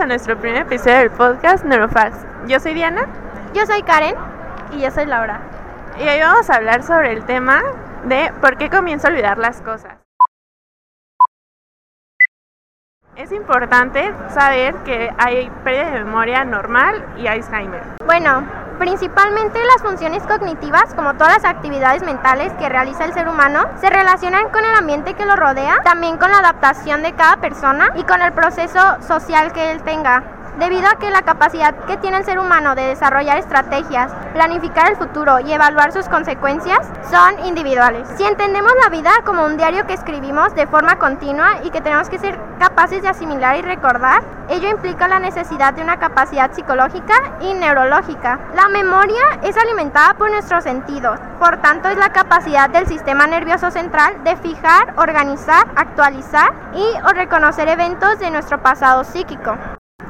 a nuestro primer episodio del podcast Neurofax. Yo soy Diana. Yo soy Karen. Y yo soy Laura. Y hoy vamos a hablar sobre el tema de por qué comienzo a olvidar las cosas. Es importante saber que hay pérdida de memoria normal y Alzheimer. Bueno, principalmente las funciones cognitivas, como todas las actividades mentales que realiza el ser humano, se relacionan con el ambiente que lo rodea, también con la adaptación de cada persona y con el proceso social que él tenga debido a que la capacidad que tiene el ser humano de desarrollar estrategias, planificar el futuro y evaluar sus consecuencias son individuales. Si entendemos la vida como un diario que escribimos de forma continua y que tenemos que ser capaces de asimilar y recordar, ello implica la necesidad de una capacidad psicológica y neurológica. La memoria es alimentada por nuestros sentidos, por tanto es la capacidad del sistema nervioso central de fijar, organizar, actualizar y o reconocer eventos de nuestro pasado psíquico.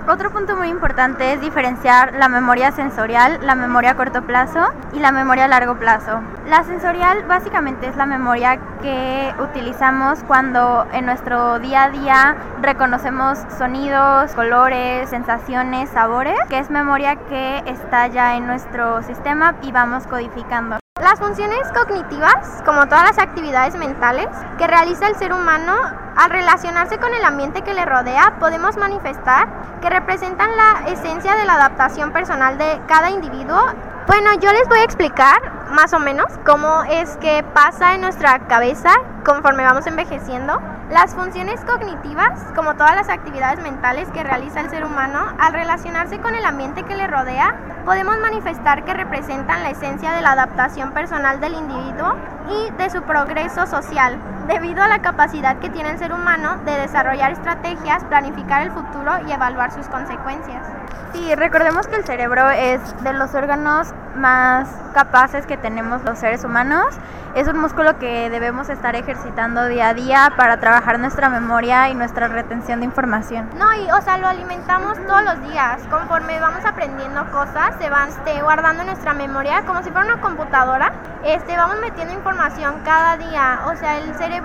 Otro punto muy importante es diferenciar la memoria sensorial, la memoria a corto plazo y la memoria a largo plazo. La sensorial básicamente es la memoria que utilizamos cuando en nuestro día a día reconocemos sonidos, colores, sensaciones, sabores, que es memoria que está ya en nuestro sistema y vamos codificando. Las funciones cognitivas, como todas las actividades mentales que realiza el ser humano, al relacionarse con el ambiente que le rodea, podemos manifestar que representan la esencia de la adaptación personal de cada individuo. Bueno, yo les voy a explicar más o menos cómo es que pasa en nuestra cabeza conforme vamos envejeciendo. Las funciones cognitivas, como todas las actividades mentales que realiza el ser humano, al relacionarse con el ambiente que le rodea, podemos manifestar que representan la esencia de la adaptación personal del individuo y de su progreso social, debido a la capacidad que tiene el ser humano de desarrollar estrategias, planificar el futuro y evaluar sus consecuencias. Sí, recordemos que el cerebro es de los órganos más capaces que tenemos los seres humanos. Es un músculo que debemos estar ejercitando día a día para trabajar nuestra memoria y nuestra retención de información. No, y o sea, lo alimentamos todos los días. Conforme vamos aprendiendo cosas, se van este, guardando en nuestra memoria como si fuera una computadora. Este, vamos metiendo información cada día. O sea, el cerebro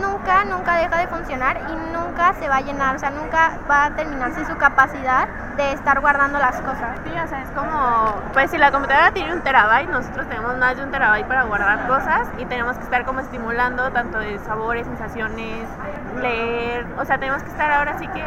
nunca, nunca deja de funcionar y nunca se va a llenar. O sea, nunca va a terminarse su capacidad de estar guardando las cosas. Sí, o sea, es como, pues si la computadora tiene un terabyte, nosotros tenemos más de un terabyte para guardar cosas y tenemos que estar como estimulando tanto de sabores, sensaciones, leer, o sea, tenemos que estar ahora sí que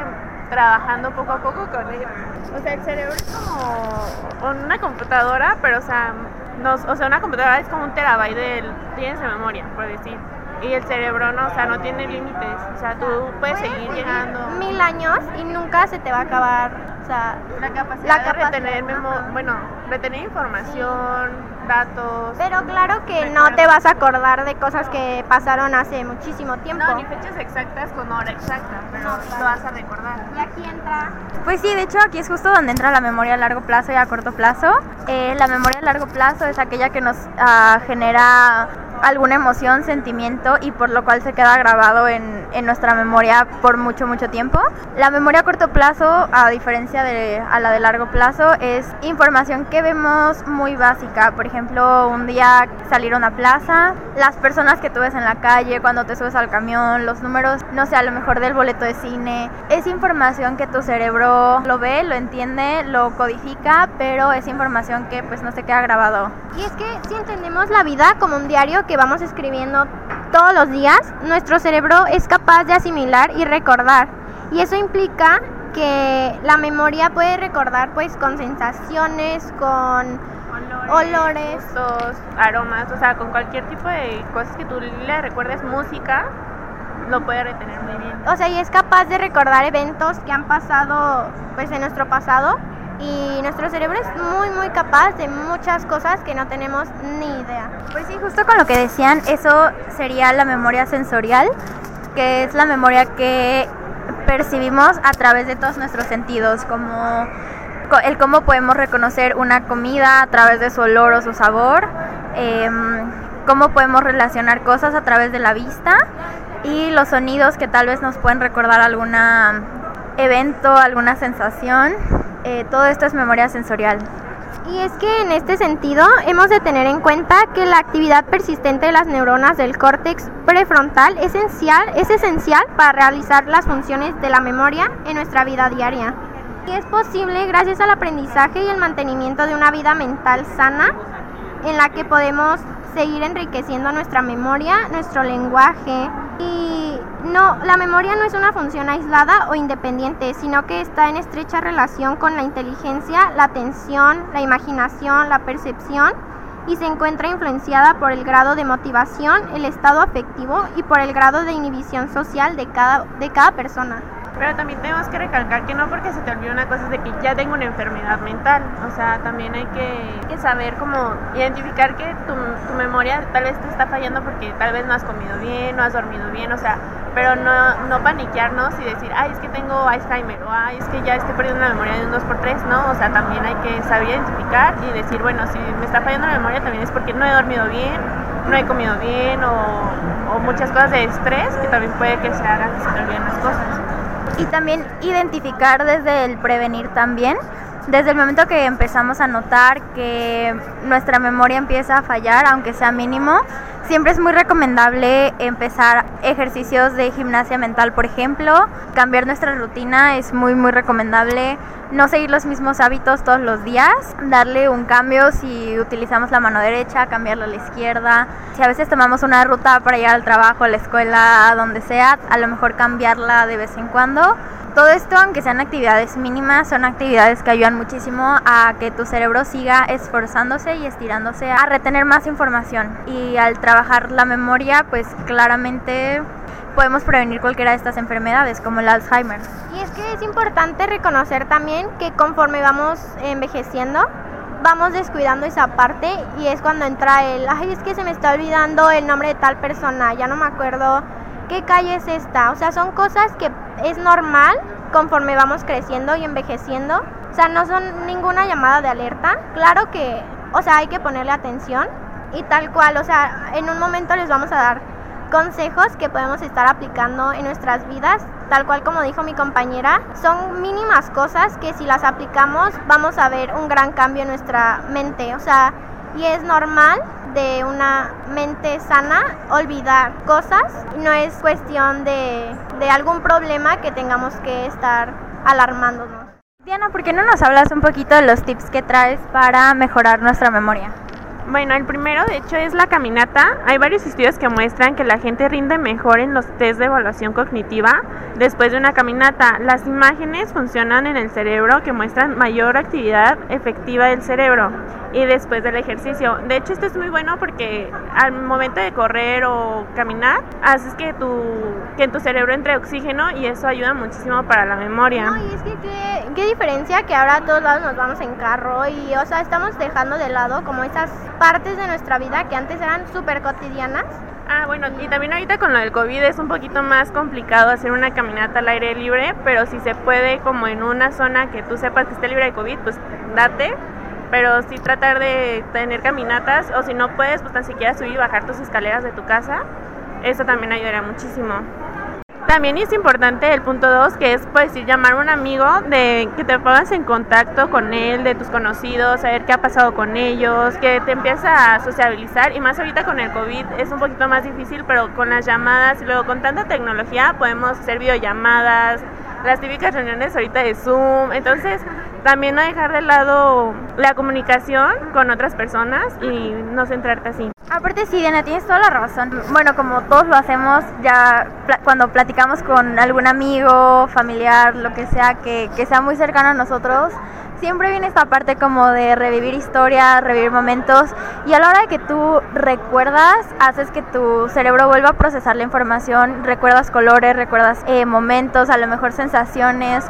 trabajando poco a poco con él. O sea, el cerebro es como una computadora, pero o sea, nos, o sea, una computadora es como un terabyte de, tienes de memoria, por decir y el cerebro no, o sea, no tiene límites. O sea, tú puedes seguir llegando. Mil años y nunca se te va a acabar. O sea, la capacidad, de retener, bueno, retener información, datos. Pero claro que no te vas a acordar de cosas que pasaron hace muchísimo tiempo. No, ni fechas exactas con hora exacta, pero lo vas a recordar. Y aquí entra. Pues sí, de hecho aquí es justo donde entra la memoria a largo plazo y a corto plazo. Eh, la memoria a largo plazo es aquella que nos uh, genera alguna emoción, sentimiento y por lo cual se queda grabado en, en, nuestra memoria por mucho, mucho tiempo. La memoria a corto plazo, a diferencia de a la de largo plazo, es información que vemos muy básica. Por ejemplo, un día salir a una plaza, las personas que tú ves en la calle, cuando te subes al camión, los números, no sé, a lo mejor del boleto de cine. Es información que tu cerebro lo ve, lo entiende, lo codifica, pero es información que pues no se queda grabado. Y es que si entendemos la vida como un diario que vamos escribiendo todos los días, nuestro cerebro es capaz de asimilar y recordar. Y eso implica que la memoria puede recordar pues con sensaciones, con olores, olores aromas, o sea, con cualquier tipo de cosas que tú le recuerdes música, lo puede retener muy bien. O sea, y es capaz de recordar eventos que han pasado pues en nuestro pasado y nuestro cerebro es muy muy capaz de muchas cosas que no tenemos ni idea. Pues sí, justo con lo que decían, eso sería la memoria sensorial, que es la memoria que percibimos a través de todos nuestros sentidos, como el cómo podemos reconocer una comida a través de su olor o su sabor, eh, cómo podemos relacionar cosas a través de la vista y los sonidos que tal vez nos pueden recordar algún evento, alguna sensación. Eh, todo esto es memoria sensorial. Y es que en este sentido hemos de tener en cuenta que la actividad persistente de las neuronas del córtex prefrontal es esencial, es esencial para realizar las funciones de la memoria en nuestra vida diaria. Y es posible gracias al aprendizaje y el mantenimiento de una vida mental sana en la que podemos seguir enriqueciendo nuestra memoria, nuestro lenguaje y no, la memoria no es una función aislada o independiente, sino que está en estrecha relación con la inteligencia, la atención, la imaginación, la percepción y se encuentra influenciada por el grado de motivación, el estado afectivo y por el grado de inhibición social de cada, de cada persona. Pero también tenemos que recalcar que no porque se te olvide una cosa es de que ya tengo una enfermedad mental. O sea, también hay que, saber cómo identificar que tu, tu, memoria tal vez te está fallando porque tal vez no has comido bien, no has dormido bien, o sea, pero no, no paniquearnos y decir, ay, es que tengo Alzheimer o ay, es que ya estoy perdiendo la memoria de un 2x3, ¿no? O sea, también hay que saber identificar y decir, bueno, si me está fallando la memoria también es porque no he dormido bien, no he comido bien o, o muchas cosas de estrés que también puede que se hagan que se te olviden las cosas y también identificar desde el prevenir también. Desde el momento que empezamos a notar que nuestra memoria empieza a fallar, aunque sea mínimo, siempre es muy recomendable empezar ejercicios de gimnasia mental, por ejemplo. Cambiar nuestra rutina es muy, muy recomendable. No seguir los mismos hábitos todos los días. Darle un cambio si utilizamos la mano derecha, cambiarla a la izquierda. Si a veces tomamos una ruta para ir al trabajo, a la escuela, a donde sea, a lo mejor cambiarla de vez en cuando todo esto, aunque sean actividades mínimas, son actividades que ayudan muchísimo a que tu cerebro siga esforzándose y estirándose a retener más información. Y al trabajar la memoria, pues claramente podemos prevenir cualquiera de estas enfermedades, como el Alzheimer. Y es que es importante reconocer también que conforme vamos envejeciendo, vamos descuidando esa parte y es cuando entra el, ay, es que se me está olvidando el nombre de tal persona, ya no me acuerdo qué calle es esta. O sea, son cosas que es normal conforme vamos creciendo y envejeciendo. O sea, no son ninguna llamada de alerta. Claro que, o sea, hay que ponerle atención y tal cual. O sea, en un momento les vamos a dar consejos que podemos estar aplicando en nuestras vidas, tal cual como dijo mi compañera, son mínimas cosas que si las aplicamos vamos a ver un gran cambio en nuestra mente, o sea, y es normal de una mente sana olvidar cosas. No es cuestión de, de algún problema que tengamos que estar alarmándonos. Diana, ¿por qué no nos hablas un poquito de los tips que traes para mejorar nuestra memoria? Bueno, el primero de hecho es la caminata. Hay varios estudios que muestran que la gente rinde mejor en los test de evaluación cognitiva después de una caminata. Las imágenes funcionan en el cerebro que muestran mayor actividad efectiva del cerebro y después del ejercicio. De hecho, esto es muy bueno porque al momento de correr o caminar, haces que tu, que en tu cerebro entre oxígeno y eso ayuda muchísimo para la memoria. No, y es que qué, qué diferencia que ahora a todos lados nos vamos en carro y, o sea, estamos dejando de lado como esas partes de nuestra vida que antes eran súper cotidianas. Ah, bueno, y también ahorita con lo del COVID es un poquito más complicado hacer una caminata al aire libre, pero si se puede como en una zona que tú sepas que esté libre de COVID, pues date, pero sí tratar de tener caminatas o si no puedes, pues tan siquiera subir y bajar tus escaleras de tu casa, eso también ayudará muchísimo. También es importante el punto 2, que es pues llamar a un amigo, de que te pongas en contacto con él, de tus conocidos, saber qué ha pasado con ellos, que te empieces a sociabilizar y más ahorita con el COVID es un poquito más difícil, pero con las llamadas y luego con tanta tecnología podemos hacer videollamadas, las típicas reuniones ahorita de Zoom, entonces también no dejar de lado la comunicación con otras personas y no centrarte así. Aparte sí, Diana, tienes toda la razón. Bueno, como todos lo hacemos ya cuando platicamos con algún amigo, familiar, lo que sea, que, que sea muy cercano a nosotros, siempre viene esta parte como de revivir historias, revivir momentos y a la hora de que tú recuerdas, haces que tu cerebro vuelva a procesar la información, recuerdas colores, recuerdas eh, momentos, a lo mejor sensaciones,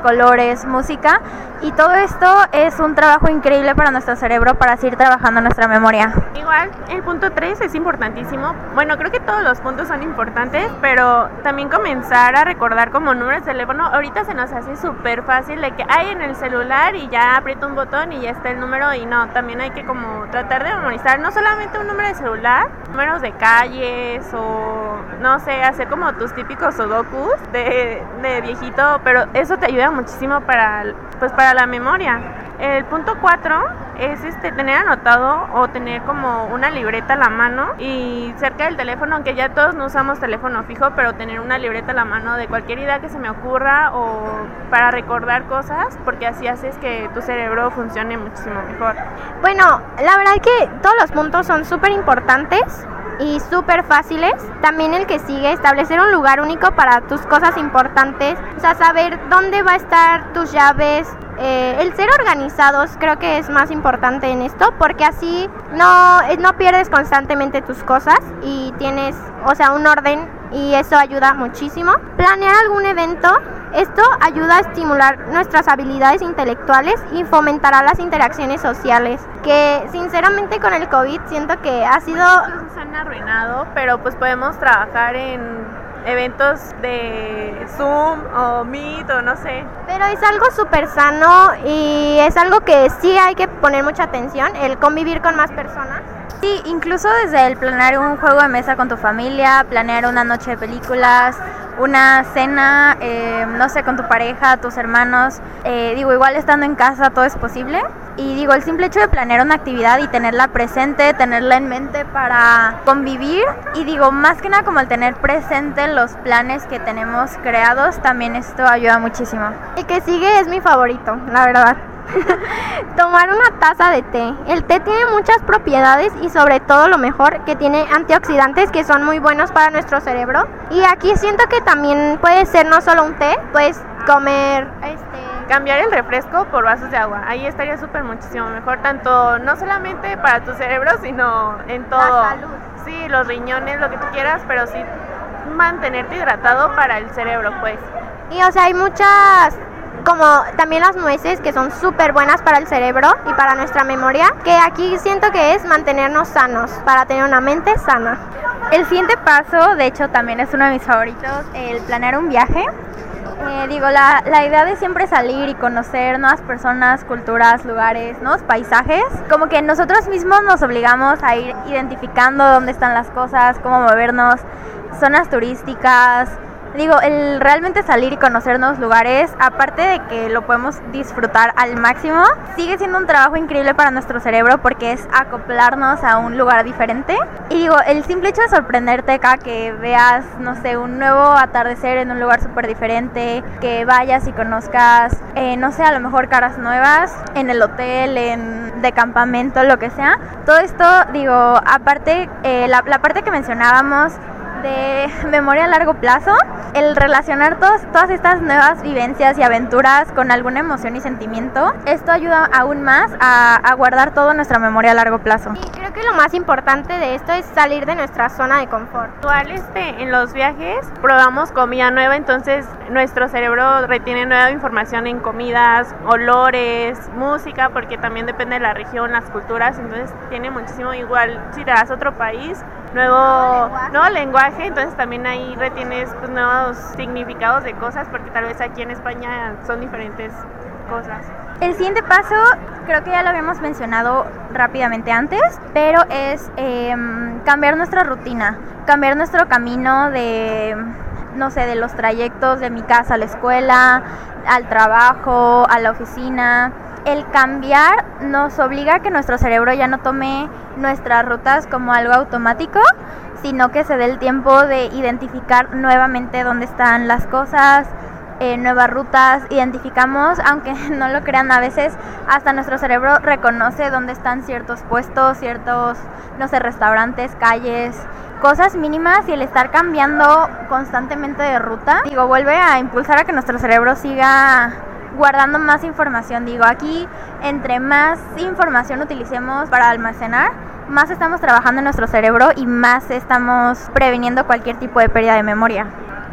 colores, música y todo esto es un trabajo increíble para nuestro cerebro para seguir trabajando nuestra memoria. Igual, el punto 3 es importantísimo. Bueno, creo que todos los puntos son importantes, pero también comenzar a recordar como números de teléfono. Ahorita se nos hace súper fácil de que hay en el celular y ya aprieto un botón y ya está el número y no, también hay que como tratar de memorizar no solamente un número de celular, números de calles o no sé, hacer como tus típicos sudokus de, de viejito, pero eso te ayuda muchísimo para, pues, para la memoria. El punto 4 es este tener anotado o tener como una libreta a la mano y cerca del teléfono, aunque ya todos no usamos teléfono fijo, pero tener una libreta a la mano de cualquier idea que se me ocurra o para recordar cosas, porque así haces que tu cerebro funcione muchísimo mejor. Bueno, la verdad que todos los puntos son súper importantes y súper fáciles. También el que sigue, establecer un lugar único para tus cosas importantes. O sea, saber dónde va a estar tus llaves. Eh, el ser organizados creo que es más importante en esto porque así no, eh, no pierdes constantemente tus cosas y tienes, o sea, un orden y eso ayuda muchísimo. Planear algún evento esto ayuda a estimular nuestras habilidades intelectuales y fomentará las interacciones sociales, que sinceramente con el COVID siento que ha sido... Se han arruinado, pero pues podemos trabajar en eventos de Zoom o Meet o no sé. Pero es algo súper sano y es algo que sí hay que poner mucha atención, el convivir con más personas. Sí, incluso desde el planear un juego de mesa con tu familia, planear una noche de películas, una cena, eh, no sé, con tu pareja, tus hermanos. Eh, digo, igual estando en casa todo es posible. Y digo, el simple hecho de planear una actividad y tenerla presente, tenerla en mente para convivir. Y digo, más que nada como el tener presente los planes que tenemos creados, también esto ayuda muchísimo. El que sigue es mi favorito, la verdad. Tomar una taza de té. El té tiene muchas propiedades y sobre todo lo mejor que tiene antioxidantes que son muy buenos para nuestro cerebro. Y aquí siento que también puede ser no solo un té, puedes comer este cambiar el refresco por vasos de agua. Ahí estaría súper muchísimo mejor, tanto no solamente para tu cerebro, sino en todo. La salud. Sí, los riñones, lo que tú quieras, pero sí mantenerte hidratado para el cerebro, pues. Y o sea, hay muchas como también las nueces que son súper buenas para el cerebro y para nuestra memoria, que aquí siento que es mantenernos sanos, para tener una mente sana. El siguiente paso, de hecho también es uno de mis favoritos, el planear un viaje. Eh, digo, la, la, idea de siempre salir y conocer nuevas personas, culturas, lugares, nuevos paisajes, como que nosotros mismos nos obligamos a ir identificando dónde están las cosas, cómo movernos, zonas turísticas, digo, el realmente salir y conocer nuevos lugares, aparte de que lo podemos disfrutar al máximo, sigue siendo un trabajo increíble para nuestro cerebro porque es acoplarnos a un lugar diferente. Y digo, el simple hecho de sorprenderte acá, que veas, no sé, un nuevo atardecer en un lugar súper diferente, que vayas y conozcas, eh, no sé, a lo mejor caras nuevas en el hotel, en, de campamento, lo que sea. Todo esto, digo, aparte, eh, la, la parte que mencionábamos, de memoria a largo plazo, el relacionar todos, todas estas nuevas vivencias y aventuras con alguna emoción y sentimiento, esto ayuda aún más a, a guardar toda nuestra memoria a largo plazo. Y creo que lo más importante de esto es salir de nuestra zona de confort. Igual este, en los viajes probamos comida nueva, entonces nuestro cerebro retiene nueva información en comidas, olores, música, porque también depende de la región, las culturas, entonces tiene muchísimo igual si te vas a otro país, nuevo, nuevo lenguaje, entonces también ahí retienes pues, nuevos significados de cosas, porque tal vez aquí en España son diferentes cosas. El siguiente paso, creo que ya lo habíamos mencionado rápidamente antes, pero es eh, cambiar nuestra rutina, cambiar nuestro camino de, no sé, de los trayectos de mi casa a la escuela, al trabajo, a la oficina. El cambiar nos obliga a que nuestro cerebro ya no tome nuestras rutas como algo automático, sino que se dé el tiempo de identificar nuevamente dónde están las cosas, eh, nuevas rutas, identificamos, aunque no lo crean a veces, hasta nuestro cerebro reconoce dónde están ciertos puestos, ciertos, no sé, restaurantes, calles, cosas mínimas y el estar cambiando constantemente de ruta, digo, vuelve a impulsar a que nuestro cerebro siga guardando más información. Digo, aquí entre más información utilicemos para almacenar, más estamos trabajando en nuestro cerebro y más estamos previniendo cualquier tipo de pérdida de memoria.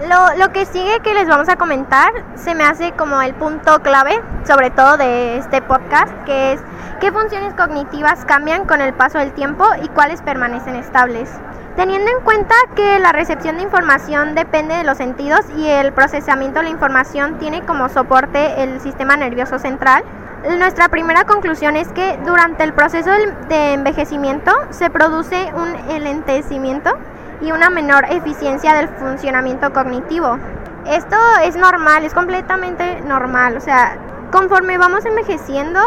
Lo, lo, que sigue que les vamos a comentar se me hace como el punto clave, sobre todo de este podcast, que es qué funciones cognitivas cambian con el paso del tiempo y cuáles permanecen estables. Teniendo en cuenta que la recepción de información depende de los sentidos y el procesamiento de la información tiene como soporte el sistema nervioso central, nuestra primera conclusión es que durante el proceso de envejecimiento se produce un elentecimiento y una menor eficiencia del funcionamiento cognitivo. Esto es normal, es completamente normal, o sea, conforme vamos envejeciendo,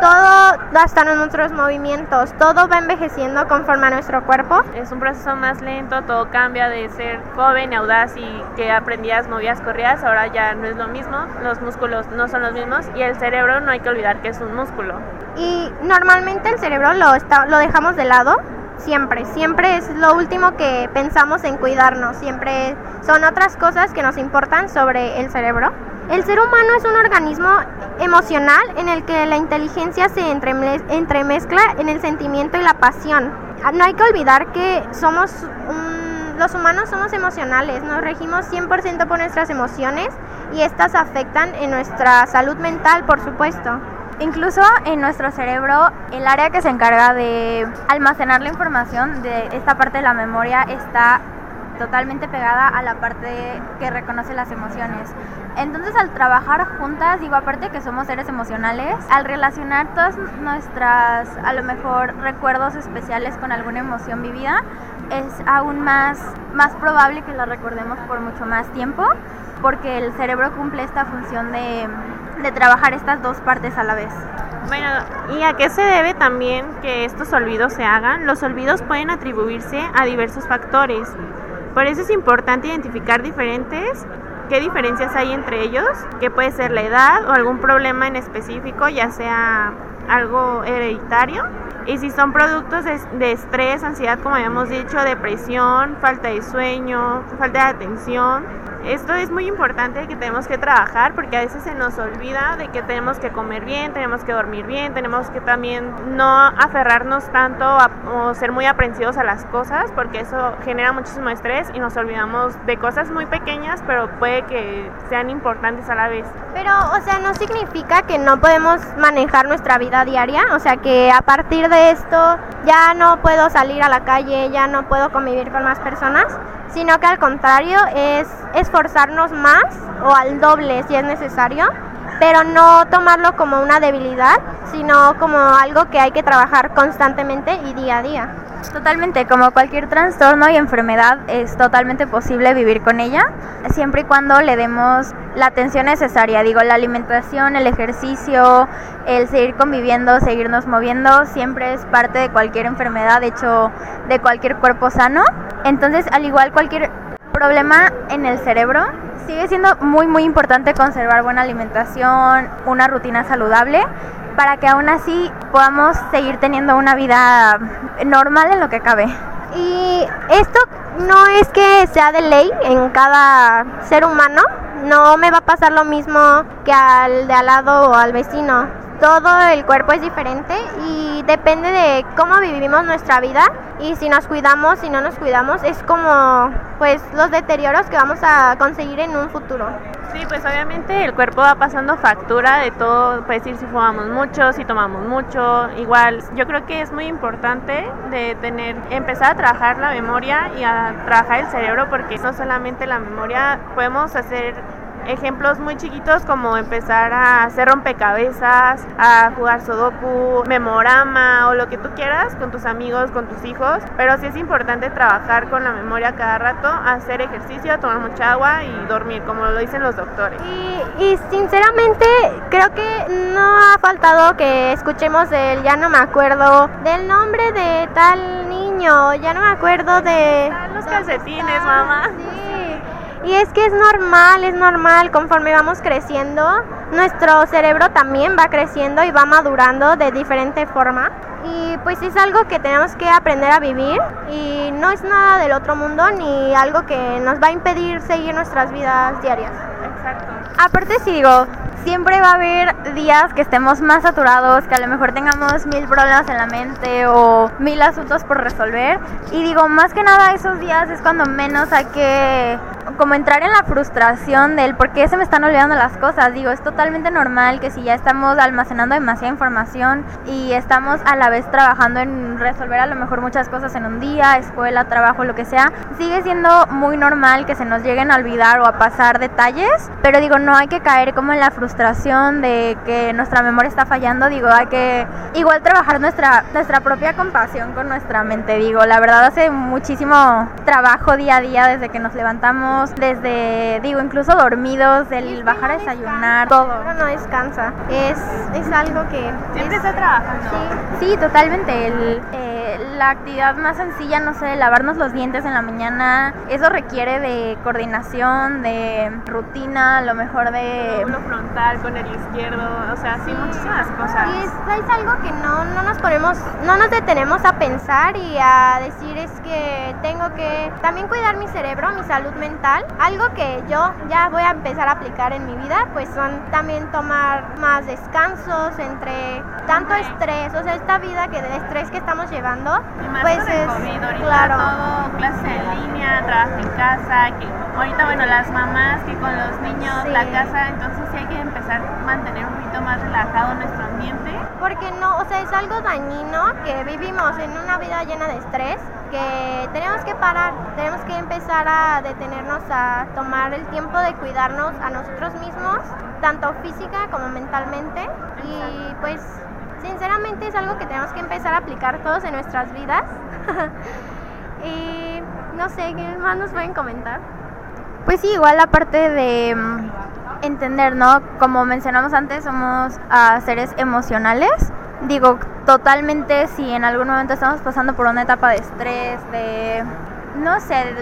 todo, hasta nuestros movimientos, todo va envejeciendo conforme a nuestro cuerpo. Es un proceso más lento, todo cambia de ser joven audaz y que aprendías, movías, corrías, ahora ya no es lo mismo, los músculos no son los mismos y el cerebro no hay que olvidar que es un músculo. Y normalmente el cerebro lo, está, lo dejamos de lado siempre, siempre es lo último que pensamos en cuidarnos, siempre son otras cosas que nos importan sobre el cerebro. El ser humano es un organismo emocional en el que la inteligencia se entremezcla en el sentimiento y la pasión. No hay que olvidar que somos los humanos somos emocionales, nos regimos 100% por nuestras emociones y estas afectan en nuestra salud mental, por supuesto. Incluso en nuestro cerebro, el área que se encarga de almacenar la información de esta parte de la memoria está totalmente pegada a la parte que reconoce las emociones. Entonces al trabajar juntas, digo aparte que somos seres emocionales, al relacionar todas nuestras a lo mejor recuerdos especiales con alguna emoción vivida, es aún más, más probable que la recordemos por mucho más tiempo, porque el cerebro cumple esta función de de trabajar estas dos partes a la vez. Bueno, ¿y a qué se debe también que estos olvidos se hagan? Los olvidos pueden atribuirse a diversos factores. Por eso es importante identificar diferentes qué diferencias hay entre ellos, que puede ser la edad o algún problema en específico, ya sea algo hereditario. Y si son productos de, estrés, ansiedad, como habíamos dicho, depresión, falta de sueño, falta de atención, esto es muy importante que tenemos que trabajar porque a veces se nos olvida de que tenemos que comer bien, tenemos que dormir bien, tenemos que también no aferrarnos tanto o ser muy aprensivos a las cosas porque eso genera muchísimo estrés y nos olvidamos de cosas muy pequeñas pero puede que sean importantes a la vez. Pero, o sea, no significa que no podemos manejar nuestra vida diaria, o sea, que a partir de esto ya no puedo salir a la calle, ya no puedo convivir con más personas sino que al contrario es esforzarnos más o al doble si es necesario, pero no tomarlo como una debilidad, sino como algo que hay que trabajar constantemente y día a día. Totalmente, como cualquier trastorno y enfermedad es totalmente posible vivir con ella, siempre y cuando le demos la atención necesaria, digo, la alimentación, el ejercicio, el seguir conviviendo, seguirnos moviendo, siempre es parte de cualquier enfermedad, de hecho, de cualquier cuerpo sano. Entonces, al igual cualquier problema en el cerebro, sigue siendo muy muy importante conservar buena alimentación, una rutina saludable para que aún así podamos seguir teniendo una vida normal en lo que cabe. Y esto no es que sea de ley en cada ser humano, no me va a pasar lo mismo que al de al lado o al vecino. Todo el cuerpo es diferente y depende de cómo vivimos nuestra vida y si nos cuidamos, si no nos cuidamos, es como pues los deterioros que vamos a conseguir en un futuro. Sí, pues obviamente el cuerpo va pasando factura de todo, puede decir si fumamos mucho, si tomamos mucho, igual yo creo que es muy importante de tener, empezar a trabajar la memoria y a trabajar el cerebro porque no solamente la memoria, podemos hacer ejemplos muy chiquitos como empezar a hacer rompecabezas, a jugar sudoku, memorama o lo que tú quieras con tus amigos, con tus hijos, pero sí es importante trabajar con la memoria cada rato, hacer ejercicio, tomar mucha agua y dormir, como lo dicen los doctores. Y, y sinceramente creo que no ha faltado que escuchemos el ya no me acuerdo del nombre de tal niño, ya no me acuerdo de... Los calcetines, mamá. Y es que es normal, es normal, conforme vamos creciendo, nuestro cerebro también va creciendo y va madurando de diferente forma. Y pues es algo que tenemos que aprender a vivir y no es nada del otro mundo ni algo que nos va a impedir seguir nuestras vidas diarias. Exacto. Aparte si digo, siempre va a haber días que estemos más saturados, que a lo mejor tengamos mil problemas en la mente o mil asuntos por resolver. Y digo, más que nada esos días es cuando menos hay que como entrar en la frustración del por qué se me están olvidando las cosas. Digo, es totalmente normal que si ya estamos almacenando demasiada información y estamos a la vez trabajando en resolver a lo mejor muchas cosas en un día, escuela, trabajo, lo que sea, sigue siendo muy normal que se nos lleguen a olvidar o a pasar detalles, pero digo, no hay que caer como en la frustración de que nuestra memoria está fallando, digo, hay que igual trabajar nuestra, nuestra propia compasión con nuestra mente, digo, la verdad hace muchísimo trabajo día a día desde que nos levantamos estamos desde, digo, incluso dormidos, del bajar a desayunar, todo. no descansa. Es, es algo que... Siempre está trabajando. Sí, sí totalmente. El, eh, la actividad más sencilla, no sé, lavarnos los dientes en la mañana, eso requiere de coordinación, de rutina, a lo mejor de... Uno frontal con el izquierdo, o sea, sí, muchísimas cosas. Y es, es, algo que no, no nos ponemos, no nos detenemos a pensar y a decir es que tengo que también cuidar mi cerebro, mi salud mental. Algo que yo ya voy a empezar a aplicar en mi vida, pues son también tomar más descansos entre tanto estrés, o sea, esta vida que de estrés que estamos llevando, y más pues es COVID, claro. todo en línea, trabajo en casa, que ahorita bueno las mamás que con los niños la casa, entonces sí hay que empezar a mantener un poquito más relajado nuestro Porque no, o sea, es algo dañino que vivimos en una vida llena de estrés que tenemos que parar, tenemos que empezar a detenernos a tomar el tiempo de cuidarnos a nosotros mismos, tanto física como mentalmente y pues sinceramente es algo que tenemos que empezar a aplicar todos en nuestras vidas. y no sé, ¿qué más nos pueden comentar? Pues sí, igual la parte de mm, entender, ¿no? Como mencionamos antes, somos uh, seres emocionales. Digo, totalmente si en algún momento estamos pasando por una etapa de estrés, de, no sé,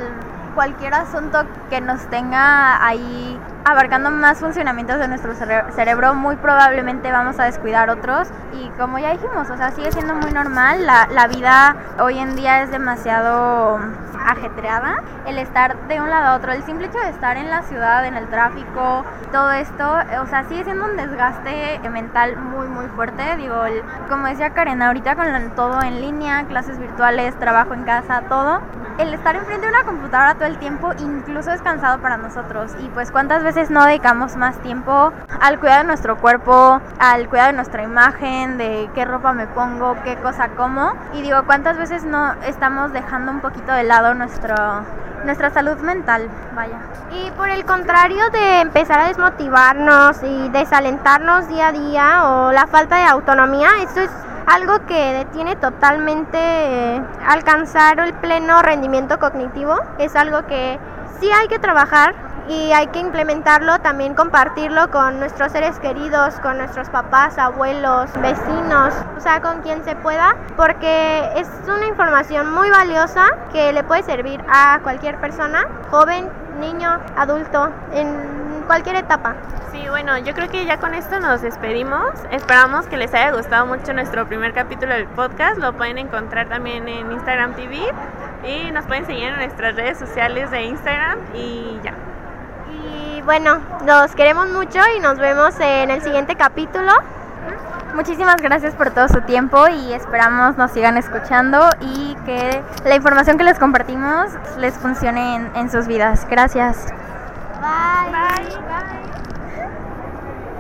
cualquier asunto que nos tenga ahí abarcando más funcionamientos de nuestro cerebro, muy probablemente vamos a descuidar otros. Y como ya dijimos, o sea, sigue siendo muy normal. La, la vida hoy en día es demasiado ajetreada. El estar de un lado a otro, el simple hecho de estar en la ciudad, en el tráfico, todo esto, o sea, sigue siendo un desgaste mental muy, muy fuerte. Digo, como decía Karen, ahorita con todo en línea, clases virtuales, trabajo en casa, todo, el estar enfrente de una computadora todo el tiempo incluso es cansado para nosotros. Y pues cuántas veces no dedicamos más tiempo al cuidado de nuestro cuerpo, al cuidado de nuestra imagen, de qué ropa me pongo, qué cosa como. Y digo, ¿cuántas veces no estamos dejando un poquito de lado nuestro, nuestra salud mental? Vaya. Y por el contrario de empezar a desmotivarnos y desalentarnos día a día o la falta de autonomía, esto es algo que detiene totalmente eh, alcanzar el pleno rendimiento cognitivo. Es algo que sí hay que trabajar, y hay que implementarlo, también compartirlo con nuestros seres queridos, con nuestros papás, abuelos, vecinos, o sea, con quien se pueda, porque es una información muy valiosa que le puede servir a cualquier persona, joven, niño, adulto, en cualquier etapa. Sí, bueno, yo creo que ya con esto nos despedimos. Esperamos que les haya gustado mucho nuestro primer capítulo del podcast. Lo pueden encontrar también en Instagram TV y nos pueden seguir en nuestras redes sociales de Instagram y ya bueno, los queremos mucho y nos vemos en el siguiente capítulo. Muchísimas gracias por todo su tiempo y esperamos nos sigan escuchando y que la información que les compartimos les funcione en, sus vidas. Gracias. Bye. Bye. Bye.